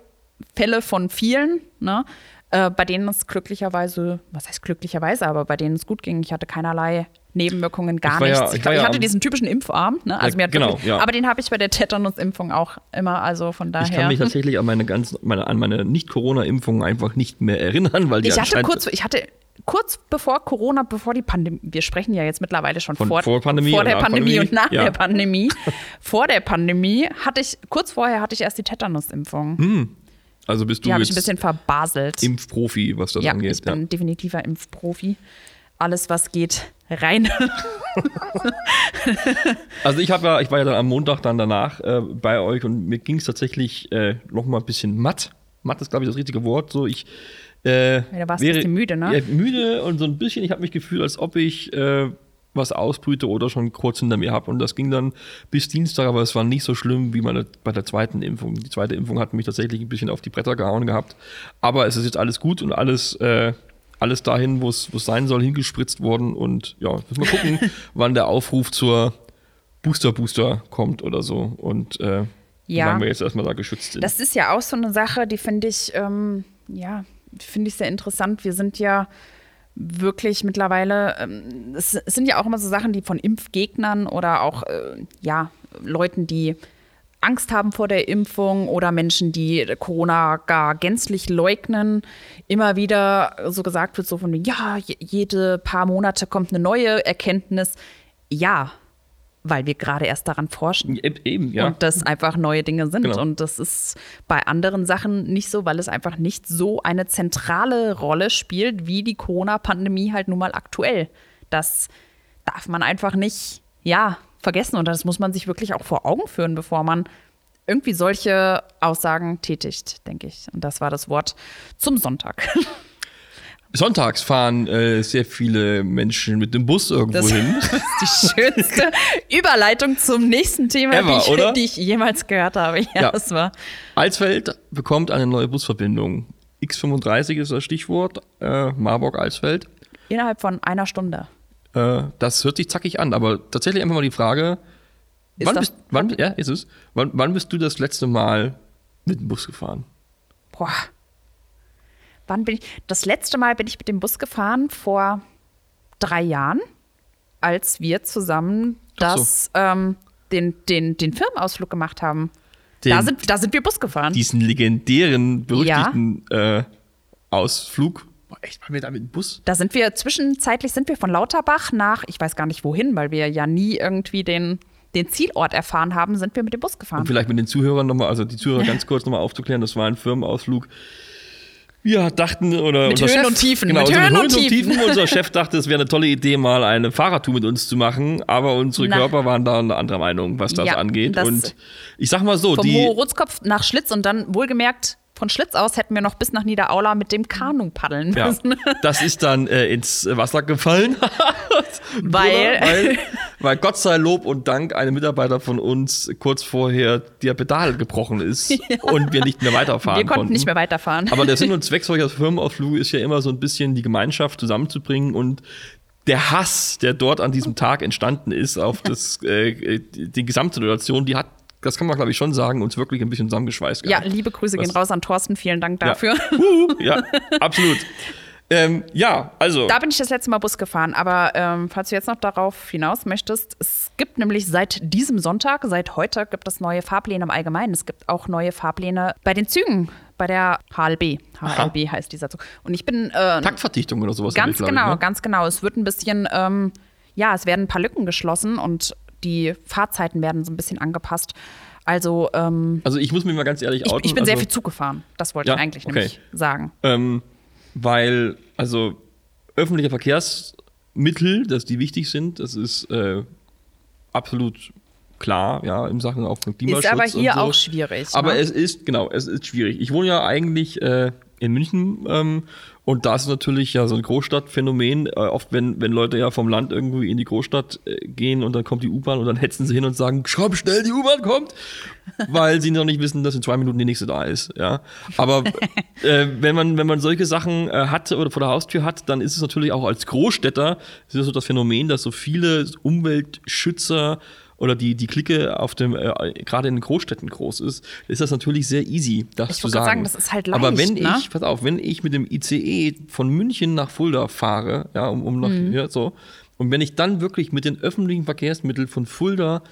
[SPEAKER 2] Fälle von vielen, ne? äh, bei denen es glücklicherweise, was heißt glücklicherweise, aber bei denen es gut ging. Ich hatte keinerlei Nebenwirkungen, gar
[SPEAKER 3] Ich war ja-
[SPEAKER 2] nichts.
[SPEAKER 3] ich
[SPEAKER 2] ich, glaub, ich
[SPEAKER 3] ja
[SPEAKER 2] hatte
[SPEAKER 3] am-
[SPEAKER 2] diesen typischen Impfarm, ne? also
[SPEAKER 3] Ja, genau,
[SPEAKER 2] wirklich, aber den habe ich bei der Tetanus-Impfung auch immer, also von daher.
[SPEAKER 3] ich kann mich tatsächlich an meine meine, an meine Nicht-Corona-Impfung einfach nicht mehr erinnern, weil die
[SPEAKER 2] Ich hatte kurz, ich hatte kurz bevor Corona, bevor die Pandemie, wir sprechen ja jetzt mittlerweile schon
[SPEAKER 3] Von
[SPEAKER 2] vor,
[SPEAKER 3] vor Pandemie
[SPEAKER 2] vor der Pandemie,
[SPEAKER 3] Pandemie,
[SPEAKER 2] und nach
[SPEAKER 3] ja.
[SPEAKER 2] der Pandemie. *laughs* vor der Pandemie hatte ich, kurz vorher hatte ich erst die Tetanus-Impfung.
[SPEAKER 3] also bist du
[SPEAKER 2] Die habe ich ein
[SPEAKER 3] jetzt
[SPEAKER 2] bisschen verbaselt.
[SPEAKER 3] Impfprofi, was das
[SPEAKER 2] ja,
[SPEAKER 3] angeht.
[SPEAKER 2] ich bin definitiver Impfprofi. Alles, was geht, rein. *laughs*
[SPEAKER 3] Also ich habe ja, ich war ja dann am Montag dann danach äh, bei euch und mir ging es tatsächlich äh, noch mal ein bisschen matt. Matt ist glaube ich das richtige Wort. So ich äh,
[SPEAKER 2] Ja, du warst ein bisschen müde, ne?
[SPEAKER 3] Ja, müde und so ein bisschen. Ich habe mich gefühlt, als ob ich äh, was ausbrüte oder schon kurz hinter mir habe. Und das ging dann bis Dienstag, aber es war nicht so schlimm wie meine, bei der zweiten Impfung. Die zweite Impfung hat mich tatsächlich ein bisschen auf die Bretter gehauen gehabt. Aber es ist jetzt alles gut und alles, äh, alles dahin, wo es sein soll, hingespritzt worden. Und ja, müssen wir gucken, *laughs* wann der Aufruf zur Booster Booster kommt oder so. Und äh,
[SPEAKER 2] Ja.
[SPEAKER 3] wir jetzt erstmal da geschützt sind.
[SPEAKER 2] Das ist ja auch so eine Sache, die finde ich, ähm, ja, finde ich sehr interessant. Wir sind ja wirklich mittlerweile, ähm, es sind ja auch immer so Sachen, die von Impfgegnern oder auch, äh, ja, Leuten, die Angst haben vor der Impfung oder Menschen, die Corona gar gänzlich leugnen, immer wieder so gesagt wird, so von, ja, je- jede paar Monate kommt eine neue Erkenntnis. Ja, weil wir gerade erst daran forschen
[SPEAKER 3] E- Eben, ja.
[SPEAKER 2] und das einfach neue Dinge sind.
[SPEAKER 3] Genau.
[SPEAKER 2] Und das ist bei anderen Sachen nicht so, weil es einfach nicht so eine zentrale Rolle spielt, wie die Corona-Pandemie halt nun mal aktuell. Das darf man einfach nicht, ja, vergessen. Und das muss man sich wirklich auch vor Augen führen, bevor man irgendwie solche Aussagen tätigt, denke ich. Und das war das Wort zum Sonntag. *laughs*
[SPEAKER 3] Sonntags fahren äh, sehr viele Menschen mit dem Bus irgendwo
[SPEAKER 2] Das
[SPEAKER 3] hin. *laughs*
[SPEAKER 2] ist die schönste *laughs* Überleitung zum nächsten Thema,
[SPEAKER 3] Ever,
[SPEAKER 2] die, ich, die ich jemals gehört habe. Ja,
[SPEAKER 3] Ja.
[SPEAKER 2] das war.
[SPEAKER 3] Alsfeld bekommt eine neue Busverbindung. X35 ist das Stichwort. Äh, Marburg-Alsfeld.
[SPEAKER 2] Innerhalb von einer Stunde.
[SPEAKER 3] Äh, das hört sich zackig an, aber tatsächlich einfach mal die Frage:
[SPEAKER 2] Ist
[SPEAKER 3] wann
[SPEAKER 2] das-
[SPEAKER 3] bist, wann, ja, ist es. Wann, wann bist du das letzte Mal mit dem Bus gefahren?
[SPEAKER 2] Boah. Wann bin ich? Das letzte Mal bin ich mit dem Bus gefahren vor drei Jahren, als wir zusammen
[SPEAKER 3] Ach so.
[SPEAKER 2] das, ähm, den, den, den Firmenausflug gemacht haben.
[SPEAKER 3] Den-
[SPEAKER 2] da, sind, da sind wir Bus gefahren.
[SPEAKER 3] Diesen legendären, berüchtigten äh, Ausflug. Boah, echt, waren wir da mit dem Bus?
[SPEAKER 2] Da sind wir zwischenzeitlich sind wir von Lauterbach nach, ich weiß gar nicht wohin, weil wir ja nie irgendwie den, den Zielort erfahren haben, sind wir mit dem Bus gefahren.
[SPEAKER 3] Und vielleicht mit den Zuhörern nochmal, also die Zuhörer *laughs* ganz kurz nochmal aufzuklären, das war ein Firmenausflug. Wir dachten, oder
[SPEAKER 2] Mit
[SPEAKER 3] unser
[SPEAKER 2] Höhen
[SPEAKER 3] Chef,
[SPEAKER 2] und Tiefen,
[SPEAKER 3] Genau,
[SPEAKER 2] mit
[SPEAKER 3] also
[SPEAKER 2] Höhen und Tiefen.
[SPEAKER 3] Unser Chef dachte, es wäre eine tolle Idee, mal eine Fahrradtour mit uns zu machen, aber unsere
[SPEAKER 2] Na.
[SPEAKER 3] Körper waren da eine andere Meinung, was das
[SPEAKER 2] Ja,
[SPEAKER 3] angeht.
[SPEAKER 2] das-
[SPEAKER 3] und ich sag mal so,
[SPEAKER 2] Vom
[SPEAKER 3] die,
[SPEAKER 2] Rutzkopf nach Schlitz und dann wohlgemerkt von Schlitz aus hätten wir noch bis nach Niederaula mit dem Kanu paddeln
[SPEAKER 3] ja,
[SPEAKER 2] müssen.
[SPEAKER 3] das ist dann äh, ins Wasser gefallen. *laughs*
[SPEAKER 2] Weil- *laughs*
[SPEAKER 3] weil, *laughs* weil Gott sei Lob und Dank ein Mitarbeiter von uns kurz vorher der Pedal gebrochen ist *laughs* und wir nicht mehr weiterfahren
[SPEAKER 2] wir konnten nicht mehr weiterfahren.
[SPEAKER 3] Aber der *laughs* Sinn und Zweck solcher Firmenausflüge ist ja immer so ein bisschen die Gemeinschaft zusammenzubringen und der Hass, der dort an diesem Tag entstanden ist, auf *laughs* das, äh, die Gesamtsituation, die hat, das kann man glaube ich schon sagen, uns wirklich ein bisschen zusammengeschweißt.
[SPEAKER 2] ja,
[SPEAKER 3] gehabt.
[SPEAKER 2] liebe Grüße gehen
[SPEAKER 3] Was-
[SPEAKER 2] raus an Thorsten, vielen Dank dafür.
[SPEAKER 3] Ja, ja absolut. Ähm, ja, also.
[SPEAKER 2] Da bin ich das letzte Mal Bus gefahren, aber ähm, falls du jetzt noch darauf hinaus möchtest, es gibt nämlich seit diesem Sonntag, seit heute gibt es neue Fahrpläne im Allgemeinen. Es gibt auch neue Fahrpläne bei den Zügen, bei der HLB. HLB heißt dieser Zug. Und ich bin äh,
[SPEAKER 3] Taktverdichtung oder sowas.
[SPEAKER 2] Ganz
[SPEAKER 3] glaub
[SPEAKER 2] genau,
[SPEAKER 3] ich, ne?
[SPEAKER 2] ganz genau. Es wird ein bisschen, ähm, ja, es werden ein paar Lücken geschlossen und die Fahrzeiten werden so ein bisschen angepasst. Also, ähm,
[SPEAKER 3] Also ich muss mir mal ganz ehrlich
[SPEAKER 2] ich,
[SPEAKER 3] outen.
[SPEAKER 2] ich bin sehr
[SPEAKER 3] also,
[SPEAKER 2] viel Zug gefahren. Das wollte
[SPEAKER 3] Ja,
[SPEAKER 2] ich eigentlich
[SPEAKER 3] okay.
[SPEAKER 2] nämlich sagen.
[SPEAKER 3] Ähm, weil, also öffentliche Verkehrsmittel, dass die wichtig sind, das ist äh, absolut klar, ja, in Sachen auch von Klimaschutz.
[SPEAKER 2] Ist aber hier
[SPEAKER 3] so.
[SPEAKER 2] auch schwierig.
[SPEAKER 3] Aber
[SPEAKER 2] ne?
[SPEAKER 3] es ist, genau, es ist schwierig. Ich wohne ja eigentlich äh, in München ähm, und da ist natürlich ja so ein Großstadtphänomen. Äh, oft, wenn, wenn Leute ja vom Land irgendwie in die Großstadt äh, gehen und dann kommt die U-Bahn und dann hetzen sie hin und sagen, komm schnell, die U-Bahn kommt, weil sie noch nicht wissen, dass in zwei Minuten die nächste da ist. Ja, aber *laughs* äh, wenn man wenn man solche Sachen äh, hat oder vor der Haustür hat, dann ist es natürlich auch als Großstädter ist es so das Phänomen, dass so viele Umweltschützer oder die, die Clique auf dem, äh, gerade in den Großstädten groß ist, ist das natürlich sehr easy, das
[SPEAKER 2] Ich
[SPEAKER 3] zu sagen.
[SPEAKER 2] sagen, das ist halt
[SPEAKER 3] Aber
[SPEAKER 2] leicht,
[SPEAKER 3] wenn
[SPEAKER 2] ne?
[SPEAKER 3] ich, pass auf, wenn ich mit dem ICE von München nach Fulda fahre, ja, um, um nach,
[SPEAKER 2] Mhm.
[SPEAKER 3] ja, so, und wenn ich dann wirklich mit den öffentlichen Verkehrsmitteln von Fulda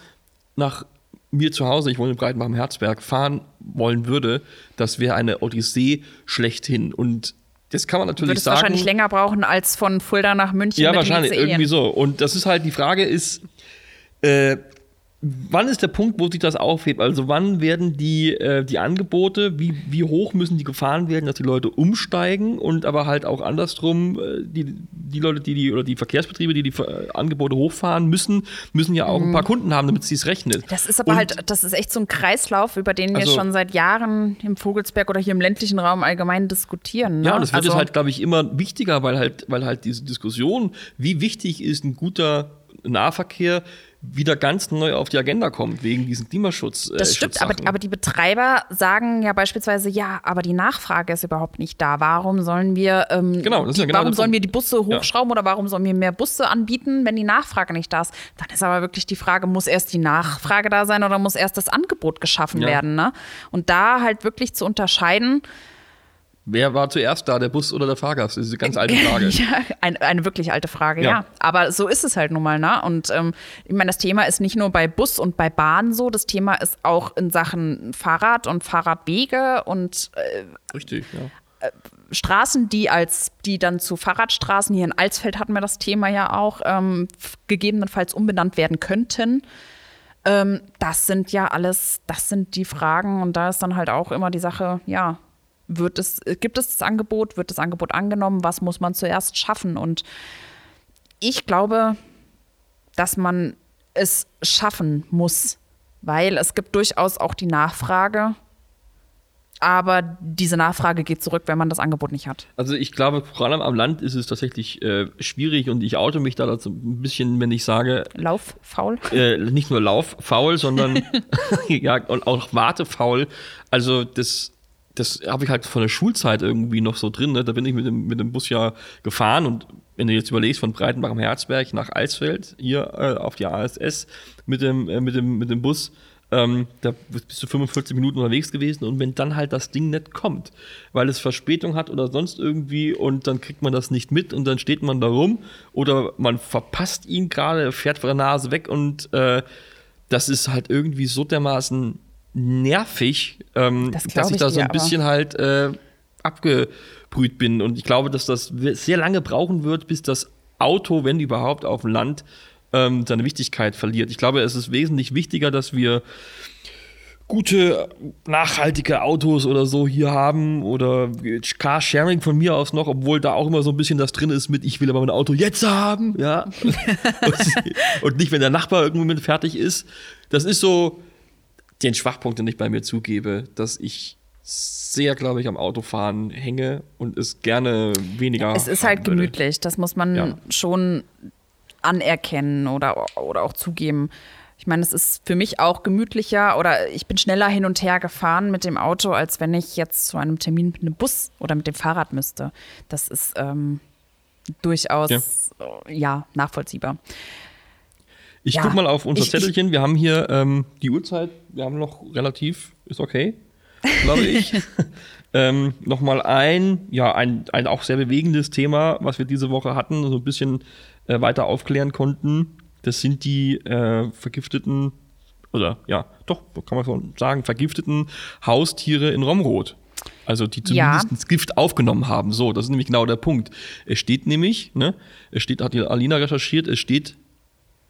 [SPEAKER 3] nach mir zu Hause, ich wohne in Breitenbach im Herzberg, fahren wollen würde, das wäre eine Odyssee schlechthin. Und das kann man natürlich
[SPEAKER 2] würdest
[SPEAKER 3] sagen.
[SPEAKER 2] wahrscheinlich länger brauchen als von Fulda nach München.
[SPEAKER 3] Ja, wahrscheinlich,
[SPEAKER 2] ICE.
[SPEAKER 3] irgendwie so. Und das ist halt, die Frage ist, äh, wann ist der Punkt, wo sich das aufhebt? Also wann werden die, äh, die Angebote, wie, wie hoch müssen die gefahren werden, dass die Leute umsteigen und aber halt auch andersrum, äh, die, die Leute, die die, oder die Verkehrsbetriebe, die die äh, Angebote hochfahren müssen, müssen ja auch ein paar Kunden haben, damit es sich rechnet.
[SPEAKER 2] Mhm. Das ist aber
[SPEAKER 3] Und-
[SPEAKER 2] halt, das ist echt so ein Kreislauf, über den wir
[SPEAKER 3] Also-
[SPEAKER 2] schon seit Jahren im Vogelsberg oder hier im ländlichen Raum allgemein diskutieren. Ne?
[SPEAKER 3] Ja, und das wird
[SPEAKER 2] also,
[SPEAKER 3] jetzt halt, glaube ich, immer wichtiger, weil halt, weil halt diese Diskussion, wie wichtig ist ein guter Nahverkehr, wieder ganz neu auf die Agenda kommt, wegen diesen Klimaschutz. Äh,
[SPEAKER 2] Das stimmt, aber, aber die Betreiber sagen ja beispielsweise, ja, aber die Nachfrage ist überhaupt nicht da. Warum sollen wir, ähm,
[SPEAKER 3] Genau, das ist ja
[SPEAKER 2] die,
[SPEAKER 3] genau
[SPEAKER 2] warum sollen wir die Busse hochschrauben oder warum sollen wir mehr Busse anbieten, wenn die Nachfrage nicht da ist? Dann ist aber wirklich die Frage, muss erst die Nachfrage da sein oder muss erst das Angebot geschaffen
[SPEAKER 3] Ja.
[SPEAKER 2] werden? Ne? Und da halt wirklich zu unterscheiden,
[SPEAKER 3] Wer war zuerst da, der Bus oder der Fahrgast? Das ist eine ganz alte *laughs* Frage.
[SPEAKER 2] Ja, eine, eine wirklich alte Frage, ja.
[SPEAKER 3] Ja.
[SPEAKER 2] Aber so ist es halt nun mal, ne? Und ähm, ich meine, das Thema ist nicht nur bei Bus und bei Bahn so, das Thema ist auch in Sachen Fahrrad und Fahrradwege und äh,
[SPEAKER 3] Richtig, ja.
[SPEAKER 2] Straßen, die als die dann zu Fahrradstraßen hier in Alsfeld hatten wir das Thema ja auch ähm, gegebenenfalls umbenannt werden könnten. Ähm, das sind ja alles, das sind die Fragen und da ist dann halt auch immer die Sache, ja, wird es, äh, gibt es das Angebot, wird das Angebot angenommen, was muss man zuerst schaffen? Und ich glaube, dass man es schaffen muss, weil es gibt durchaus auch die Nachfrage, aber diese Nachfrage geht zurück, wenn man das Angebot nicht hat.
[SPEAKER 3] Also ich glaube, vor allem am Land ist es tatsächlich äh, schwierig und ich oute mich da dazu ein bisschen, wenn ich sage,
[SPEAKER 2] Lauffaul?
[SPEAKER 3] äh, nicht nur lauffaul, sondern *laughs* *laughs* ja, und auch wartefaul. Also das, das habe ich halt von der Schulzeit irgendwie noch so drin. Ne? Da bin ich mit dem, mit dem Bus ja gefahren und wenn du jetzt überlegst, von Breitenbach am Herzberg nach Alsfeld, hier äh, auf die ASS mit dem, äh, mit dem, mit dem Bus, Ähm, da bist du 45 Minuten unterwegs gewesen und wenn dann halt das Ding nicht kommt, weil es Verspätung hat oder sonst irgendwie und dann kriegt man das nicht mit und dann steht man da rum oder man verpasst ihn gerade, fährt vor der Nase weg und äh, das ist halt irgendwie so dermaßen nervig, ähm,
[SPEAKER 2] Das
[SPEAKER 3] dass ich
[SPEAKER 2] ich
[SPEAKER 3] da so ein
[SPEAKER 2] aber.
[SPEAKER 3] bisschen halt äh, abgebrüht bin. Und ich glaube, dass das sehr lange brauchen wird, bis das Auto, wenn überhaupt, auf dem Land ähm, seine Wichtigkeit verliert. Ich glaube, es ist wesentlich wichtiger, dass wir gute, nachhaltige Autos oder so hier haben oder Carsharing von mir aus noch, obwohl da auch immer so ein bisschen das drin ist mit, ich will aber mein Auto jetzt haben, ja. *laughs* und, und nicht, wenn der Nachbar irgendwo mit fertig ist. Das ist so den Schwachpunkt, den ich bei mir zugebe, dass ich sehr, glaube ich, am Autofahren hänge und es gerne weniger.
[SPEAKER 2] Es ist halt
[SPEAKER 3] würde.
[SPEAKER 2] gemütlich, das muss man
[SPEAKER 3] Ja.
[SPEAKER 2] schon anerkennen oder, oder auch zugeben. Ich meine, es ist für mich auch gemütlicher oder ich bin schneller hin und her gefahren mit dem Auto, als wenn ich jetzt zu einem Termin mit einem Bus oder mit dem Fahrrad müsste. Das ist ähm, durchaus
[SPEAKER 3] Ja.
[SPEAKER 2] ja, nachvollziehbar.
[SPEAKER 3] Ich
[SPEAKER 2] Ja,
[SPEAKER 3] guck mal auf unser
[SPEAKER 2] ich- ich-
[SPEAKER 3] Zettelchen. Wir haben hier ähm, die Uhrzeit. Wir haben noch relativ, ist okay, glaube ich. *laughs* ähm, Nochmal ein, ja, ein, ein auch sehr bewegendes Thema, was wir diese Woche hatten, so ein bisschen äh, weiter aufklären konnten. Das sind die äh, vergifteten, oder ja, doch, kann man schon sagen, vergifteten Haustiere in Romrod. Also die
[SPEAKER 2] Ja.
[SPEAKER 3] zumindest das Gift aufgenommen haben. So, das ist nämlich genau der Punkt. Es steht nämlich, ne, es steht, hat die Alina recherchiert, es steht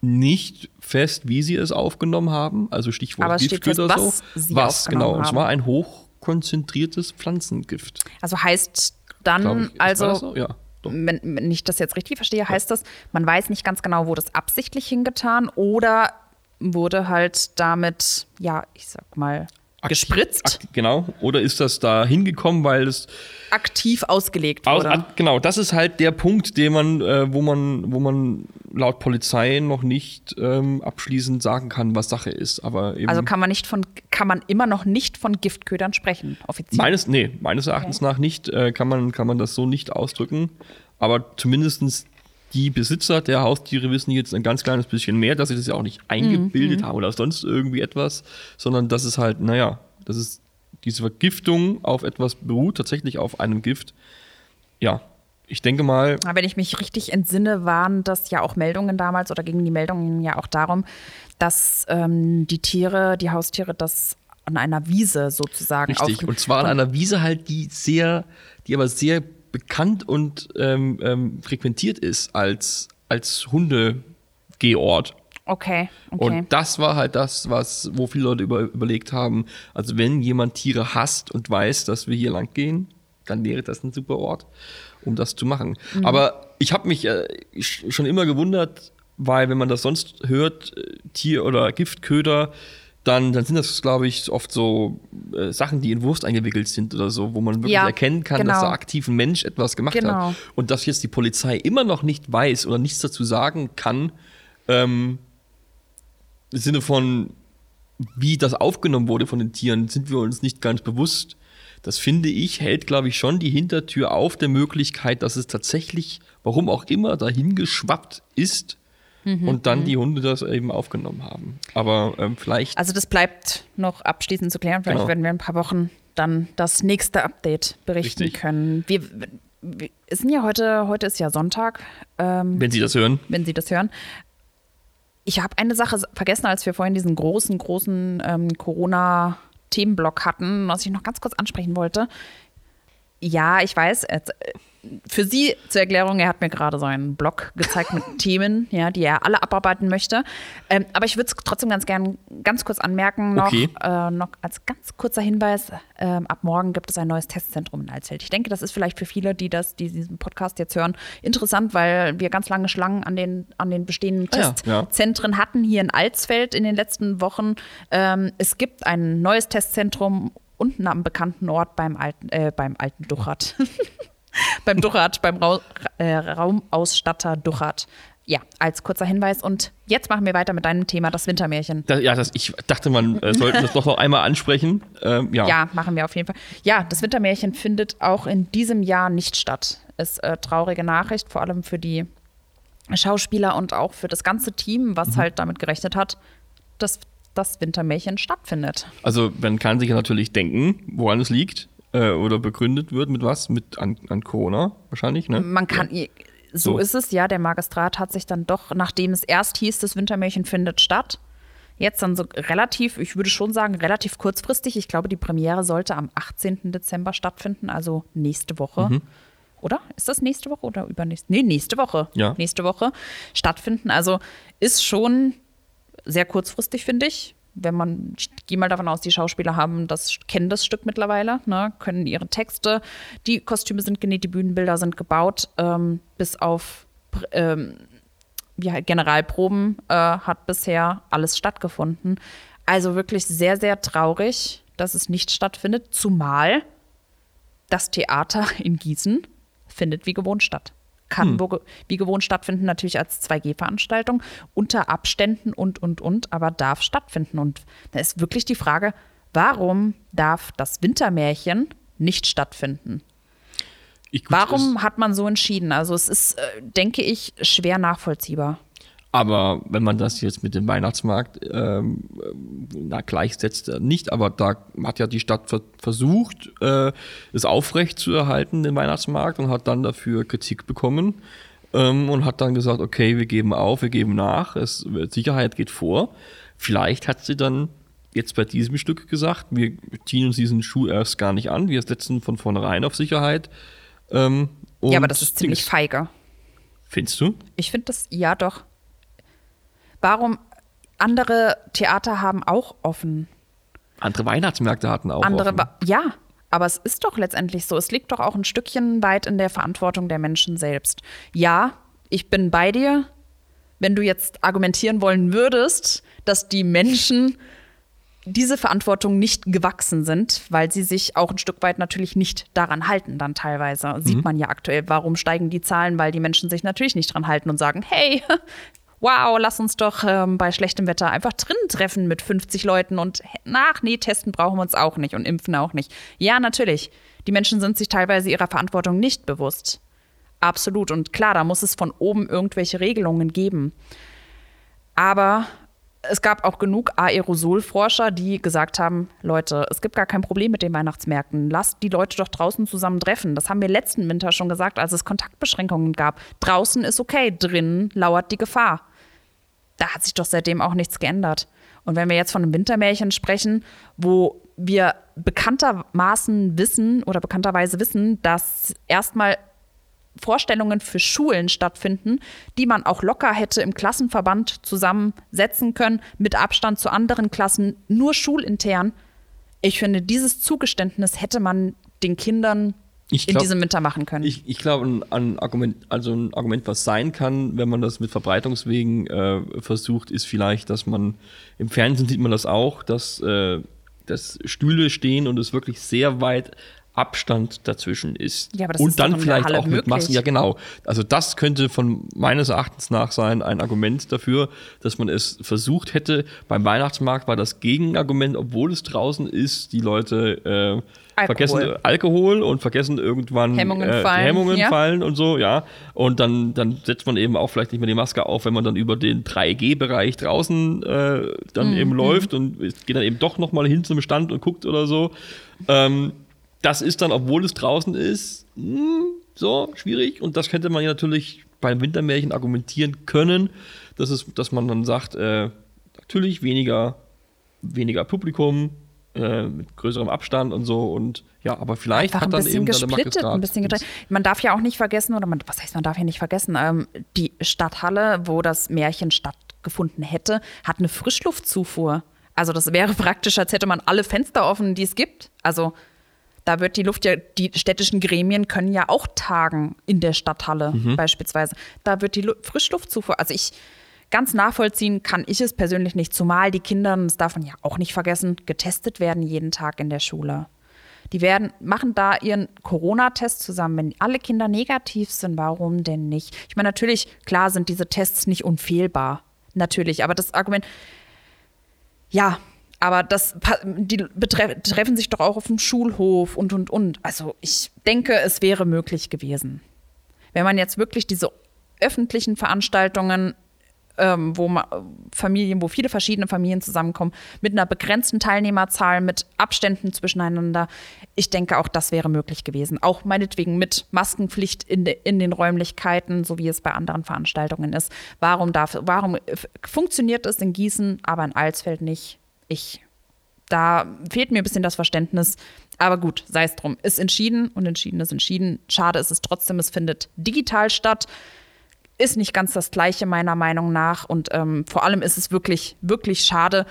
[SPEAKER 3] nicht fest, wie sie es aufgenommen haben. Also Stichwort
[SPEAKER 2] Aber steht fest,
[SPEAKER 3] oder
[SPEAKER 2] was
[SPEAKER 3] so.
[SPEAKER 2] sie
[SPEAKER 3] was, genau. Und
[SPEAKER 2] haben.
[SPEAKER 3] zwar ein hochkonzentriertes Pflanzengift.
[SPEAKER 2] Also heißt dann,
[SPEAKER 3] ich. Das
[SPEAKER 2] also
[SPEAKER 3] so? Ja,
[SPEAKER 2] wenn, wenn ich das jetzt richtig verstehe, heißt das, man weiß nicht ganz genau, wurde es absichtlich hingetan oder wurde halt damit, ja, ich sag mal, gespritzt,
[SPEAKER 3] Ak genau. Oder ist das da hingekommen, weil es
[SPEAKER 2] aktiv ausgelegt
[SPEAKER 3] Aus,
[SPEAKER 2] wurde.
[SPEAKER 3] an, genau, das ist halt der Punkt, den man, äh, wo man, wo man laut Polizei noch nicht ähm, abschließend sagen kann, was Sache ist. Aber
[SPEAKER 2] also kann man nicht von, kann man immer noch nicht von Giftködern sprechen, offiziell.
[SPEAKER 3] meines, nee, meines Erachtens nach nicht, äh, kann man, kann man das so nicht ausdrücken. Aber zumindestens die Besitzer der Haustiere wissen jetzt ein ganz kleines bisschen mehr, dass sie das ja auch nicht eingebildet haben oder sonst irgendwie etwas, sondern dass es halt, naja, dass es diese Vergiftung auf etwas beruht, tatsächlich auf einem Gift. Ja, ich denke mal,
[SPEAKER 2] Wenn ich mich richtig entsinne, waren das ja auch Meldungen damals oder gingen die Meldungen ja auch darum, dass ähm, die Tiere, die Haustiere das an einer Wiese sozusagen
[SPEAKER 3] Richtig, und zwar an einer Wiese halt, die sehr, die aber sehr bekannt und ähm, ähm, frequentiert ist als, als Hundegehort.
[SPEAKER 2] Okay, okay.
[SPEAKER 3] Und das war halt das, was, wo viele Leute über, überlegt haben, also wenn jemand Tiere hasst und weiß, dass wir hier lang gehen, dann wäre das ein super Ort, um das zu machen.
[SPEAKER 2] Mhm.
[SPEAKER 3] Aber ich habe mich äh, schon immer gewundert, weil wenn man das sonst hört, äh, Tier- oder Giftköder, dann, dann sind das, glaube ich, oft so äh, Sachen, die in Wurst eingewickelt sind oder so, wo man wirklich
[SPEAKER 2] Ja,
[SPEAKER 3] erkennen kann, dass
[SPEAKER 2] genau.
[SPEAKER 3] da aktiv ein Mensch etwas gemacht
[SPEAKER 2] Genau.
[SPEAKER 3] hat. Und dass jetzt die Polizei immer noch nicht weiß oder nichts dazu sagen kann, ähm, im Sinne von, wie das aufgenommen wurde von den Tieren, sind wir uns nicht ganz bewusst. Das finde ich, hält, glaube ich, schon die Hintertür auf der Möglichkeit, dass es tatsächlich, warum auch immer, dahin geschwappt ist
[SPEAKER 2] Mhm,
[SPEAKER 3] und dann die Hunde das eben aufgenommen haben. Aber ähm, vielleicht.
[SPEAKER 2] Also das bleibt noch abschließend zu klären. Vielleicht
[SPEAKER 3] Genau.
[SPEAKER 2] werden wir in ein paar Wochen dann das nächste Update berichten
[SPEAKER 3] Richtig.
[SPEAKER 2] können. Wir, wir es sind ja heute, heute ist ja Sonntag, ähm,
[SPEAKER 3] wenn Sie das hören.
[SPEAKER 2] wenn Sie das hören. Ich habe eine Sache vergessen, als wir vorhin diesen großen, großen ähm, Corona-Themenblock hatten, was ich noch ganz kurz ansprechen wollte. Ja, ich weiß, äh, für Sie zur Erklärung, er hat mir gerade so einen Blog gezeigt mit *laughs* Themen, ja, die er alle abarbeiten möchte. Ähm, aber ich würde es trotzdem ganz gern ganz kurz anmerken, noch,
[SPEAKER 3] Okay.
[SPEAKER 2] äh, noch als ganz kurzer Hinweis, ähm, ab morgen gibt es ein neues Testzentrum in Alsfeld. Ich denke, das ist vielleicht für viele, die das, die diesen Podcast jetzt hören, interessant, weil wir ganz lange Schlangen an den, an den bestehenden
[SPEAKER 3] Ah ja, ja.
[SPEAKER 2] Testzentren hatten hier in Alsfeld in den letzten Wochen. Ähm, es gibt ein neues Testzentrum unten am bekannten Ort beim alten, äh, beim alten Duchat. *laughs* beim Duchat, beim Rau äh, Raumausstatter Duchat. Ja, als kurzer Hinweis. Und jetzt machen wir weiter mit deinem Thema, das Wintermärchen.
[SPEAKER 3] Da, ja, das, ich dachte, man äh, sollte das doch noch einmal ansprechen. Ähm, ja.
[SPEAKER 2] Ja, machen wir auf jeden Fall. Ja, das Wintermärchen findet auch in diesem Jahr nicht statt. Ist äh, traurige Nachricht, vor allem für die Schauspieler und auch für das ganze Team, was halt damit gerechnet hat, das das Wintermärchen stattfindet.
[SPEAKER 3] Also man kann sich ja natürlich denken, woran es liegt äh, oder begründet wird mit was? Mit an, an Corona wahrscheinlich, ne?
[SPEAKER 2] Man kann, so, so ist es, ja, der Magistrat hat sich dann doch, nachdem es erst hieß, das Wintermärchen findet statt, jetzt dann so relativ, ich würde schon sagen, relativ kurzfristig. Ich glaube, die Premiere sollte am 18. Dezember stattfinden, also nächste Woche. Mhm. Oder? Ist das nächste Woche oder übernächste? Nee, nächste Woche.
[SPEAKER 3] Ja.
[SPEAKER 2] Nächste Woche stattfinden. Also ist schon sehr kurzfristig, finde ich. Wenn man, ich gehe mal davon aus, die Schauspieler haben das, kennen das Stück mittlerweile, ne, können ihre Texte, die Kostüme sind genäht, die Bühnenbilder sind gebaut, ähm, bis auf ähm, wie halt Generalproben äh, hat bisher alles stattgefunden. Also wirklich sehr, sehr traurig, dass es nicht stattfindet, zumal das Theater in Gießen findet wie gewohnt statt. Kann hm. wie gewohnt stattfinden, natürlich als 2G-Veranstaltung, unter Abständen und, und, und, aber darf stattfinden. Und da ist wirklich die Frage, warum darf das Wintermärchen nicht stattfinden? Ich, gut, Warum hat man so entschieden? Also es ist, äh, denke ich, schwer nachvollziehbar.
[SPEAKER 3] Aber wenn man das jetzt mit dem Weihnachtsmarkt ähm, na, gleichsetzt, äh, nicht, aber da hat ja die Stadt versucht, äh, es aufrecht zu erhalten, den Weihnachtsmarkt, und hat dann dafür Kritik bekommen ähm, und hat dann gesagt, okay, wir geben auf, wir geben nach, es, Sicherheit geht vor. Vielleicht hat sie dann jetzt bei diesem Stück gesagt, wir ziehen uns diesen Schuh erst gar nicht an, wir setzen von vornherein auf Sicherheit.
[SPEAKER 2] Ähm, ja, aber das ist ziemlich feige.
[SPEAKER 3] Findest du?
[SPEAKER 2] Ich finde das, ja doch. Warum andere Theater haben auch offen?
[SPEAKER 3] Andere Weihnachtsmärkte hatten auch
[SPEAKER 2] andere
[SPEAKER 3] offen.
[SPEAKER 2] Ja, aber es ist doch letztendlich so. Es liegt doch auch ein Stückchen weit in der Verantwortung der Menschen selbst. Ja, ich bin bei dir. Wenn du jetzt argumentieren wollen würdest, dass die Menschen diese Verantwortung nicht gewachsen sind, weil sie sich auch ein Stück weit natürlich nicht daran halten, dann teilweise. Mhm. Sieht man ja aktuell, warum steigen die Zahlen, weil die Menschen sich natürlich nicht dran halten und sagen, hey, *laughs* wow, lass uns doch ähm, bei schlechtem Wetter einfach drinnen treffen mit 50 Leuten und nach, nee, testen brauchen wir uns auch nicht und impfen auch nicht. Ja, natürlich. Die Menschen sind sich teilweise ihrer Verantwortung nicht bewusst. Absolut. Und klar, da muss es von oben irgendwelche Regelungen geben. Aber es gab auch genug Aerosolforscher, die gesagt haben, Leute, es gibt gar kein Problem mit den Weihnachtsmärkten. Lasst die Leute doch draußen zusammen treffen. Das haben wir letzten Winter schon gesagt, als es Kontaktbeschränkungen gab. Draußen ist okay, drinnen lauert die Gefahr da hat sich doch seitdem auch nichts geändert. Und wenn wir jetzt von einem Wintermärchen sprechen, wo wir bekanntermaßen wissen oder bekannterweise wissen, dass erstmal Vorstellungen für Schulen stattfinden, die man auch locker hätte im Klassenverband zusammensetzen können, mit Abstand zu anderen Klassen, nur schulintern. Ich finde, dieses Zugeständnis hätte man den Kindern glaub, in diesem Winter machen können.
[SPEAKER 3] Ich, ich glaube, ein, ein, Argument, also ein Argument, was sein kann, wenn man das mit Verbreitungswegen äh, versucht, ist vielleicht, dass man im Fernsehen sieht man das auch, dass, äh, dass Stühle stehen und es wirklich sehr weit Abstand dazwischen ist.
[SPEAKER 2] Ja, aber das
[SPEAKER 3] und
[SPEAKER 2] ist
[SPEAKER 3] dann vielleicht auch
[SPEAKER 2] mit
[SPEAKER 3] Massen. Ja, genau. Also das könnte von meines Erachtens nach sein ein Argument dafür, dass man es versucht hätte. Beim Weihnachtsmarkt war das Gegenargument, obwohl es draußen ist, die Leute äh, Alkohol. vergessen Alkohol und vergessen irgendwann
[SPEAKER 2] Hemmungen, äh, fallen.
[SPEAKER 3] Hemmungen ja. fallen und so, ja. Und dann, dann setzt man eben auch vielleicht nicht mehr die Maske auf, wenn man dann über den 3G-Bereich draußen äh, dann mhm. eben läuft und geht dann eben doch nochmal hin zum Stand und guckt oder so. Ähm, das ist dann, obwohl es draußen ist, mh, hm, so schwierig. Und das könnte man ja natürlich beim Wintermärchen argumentieren können, dass, es, dass man dann sagt, äh, natürlich weniger, weniger Publikum, äh, mit größerem Abstand und so und ja, aber vielleicht
[SPEAKER 2] Einfach
[SPEAKER 3] hat dann eben
[SPEAKER 2] gesplittet, ein bisschen getrennt. Man darf ja auch nicht vergessen, oder man, was heißt, man darf ja nicht vergessen, ähm, die Stadthalle, wo das Märchen stattgefunden hätte, hat eine Frischluftzufuhr. Also das wäre *laughs* praktisch, als hätte man alle Fenster offen, die es gibt. Also da wird die Luft ja, die städtischen Gremien können ja auch tagen in der Stadthalle mhm. beispielsweise. Da wird die Lu Frischluftzufuhr, also ich, ganz nachvollziehen kann ich es persönlich nicht, zumal die Kinder, das darf man ja auch nicht vergessen, getestet werden jeden Tag in der Schule. Die werden, machen da ihren Corona-Test zusammen. Wenn alle Kinder negativ sind, warum denn nicht? Ich meine, natürlich, klar sind diese Tests nicht unfehlbar. Natürlich. Aber das Argument, ja, aber das, die betreffen sich doch auch auf dem Schulhof und, und, und. Also ich denke, es wäre möglich gewesen. Wenn man jetzt wirklich diese öffentlichen Veranstaltungen ähm, wo ma- Familien, wo viele verschiedene Familien zusammenkommen, mit einer begrenzten Teilnehmerzahl, mit Abständen zwischeneinander. Ich denke, auch das wäre möglich gewesen. Auch meinetwegen mit Maskenpflicht in, de, in den Räumlichkeiten, so wie es bei anderen Veranstaltungen ist. Warum, darf, warum f- funktioniert es in Gießen, aber in Alsfeld nicht? Ich da fehlt mir ein bisschen das Verständnis. Aber gut, sei es drum. Ist entschieden und entschieden ist entschieden. Schade ist es trotzdem, es findet digital statt. Ist nicht ganz das Gleiche meiner Meinung nach. Und ähm, vor allem ist es wirklich, wirklich schade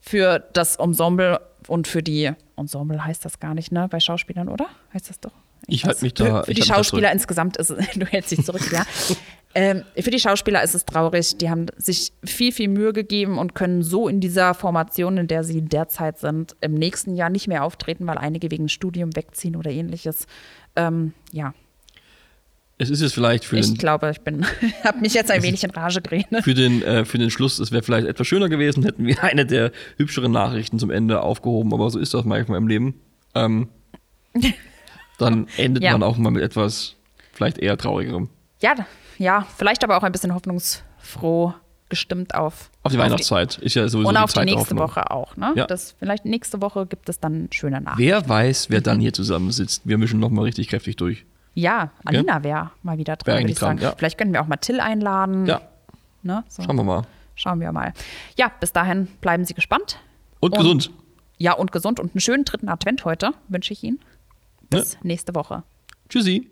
[SPEAKER 2] für das Ensemble und für die, Ensemble heißt das gar nicht, ne? Bei Schauspielern, oder? Heißt das doch?
[SPEAKER 3] Ich
[SPEAKER 2] weiß.
[SPEAKER 3] halt mich da-
[SPEAKER 2] Für, für
[SPEAKER 3] ich
[SPEAKER 2] die
[SPEAKER 3] halt
[SPEAKER 2] Schauspieler insgesamt ist es, *laughs* du hältst dich zurück, ja. *laughs* Ähm, für die Schauspieler ist es traurig. Die haben sich viel, viel Mühe gegeben und können so in dieser Formation, in der sie derzeit sind, im nächsten Jahr nicht mehr auftreten, weil einige wegen Studium wegziehen oder ähnliches. Ähm, ja,
[SPEAKER 3] Es ist jetzt vielleicht für
[SPEAKER 2] ich
[SPEAKER 3] den,
[SPEAKER 2] glaube, ich bin, *laughs* habe mich jetzt ein wenig in Rage geredet.
[SPEAKER 3] für den, äh, für den Schluss, es wäre vielleicht etwas schöner gewesen, hätten wir *laughs* eine der hübscheren Nachrichten zum Ende aufgehoben, aber so ist das manchmal im Leben. Ähm, *laughs* dann endet
[SPEAKER 2] Ja.
[SPEAKER 3] man auch mal mit etwas vielleicht eher traurigerem.
[SPEAKER 2] Ja, ja, vielleicht aber auch ein bisschen hoffnungsfroh gestimmt auf.
[SPEAKER 3] Auf die Weihnachtszeit ist ja sowieso
[SPEAKER 2] Und
[SPEAKER 3] die
[SPEAKER 2] auf die
[SPEAKER 3] Zeit der
[SPEAKER 2] nächste
[SPEAKER 3] Hoffnung.
[SPEAKER 2] Woche auch, ne?
[SPEAKER 3] Ja.
[SPEAKER 2] Das, vielleicht nächste Woche gibt es dann schöne Nachrichten.
[SPEAKER 3] Wer weiß, wer dann hier zusammensitzt. Wir mischen noch mal richtig kräftig durch.
[SPEAKER 2] Ja, Alina wäre mal wieder dran, würde ich sagen.
[SPEAKER 3] dran, ja.
[SPEAKER 2] Vielleicht können wir auch mal Till einladen.
[SPEAKER 3] Ja,
[SPEAKER 2] Ne? So.
[SPEAKER 3] schauen wir mal.
[SPEAKER 2] Schauen wir mal. Ja, bis dahin bleiben Sie gespannt.
[SPEAKER 3] Und,
[SPEAKER 2] Und-
[SPEAKER 3] gesund.
[SPEAKER 2] Ja, und gesund und einen schönen dritten Advent heute wünsche ich Ihnen. Bis nächste Woche.
[SPEAKER 3] Tschüssi.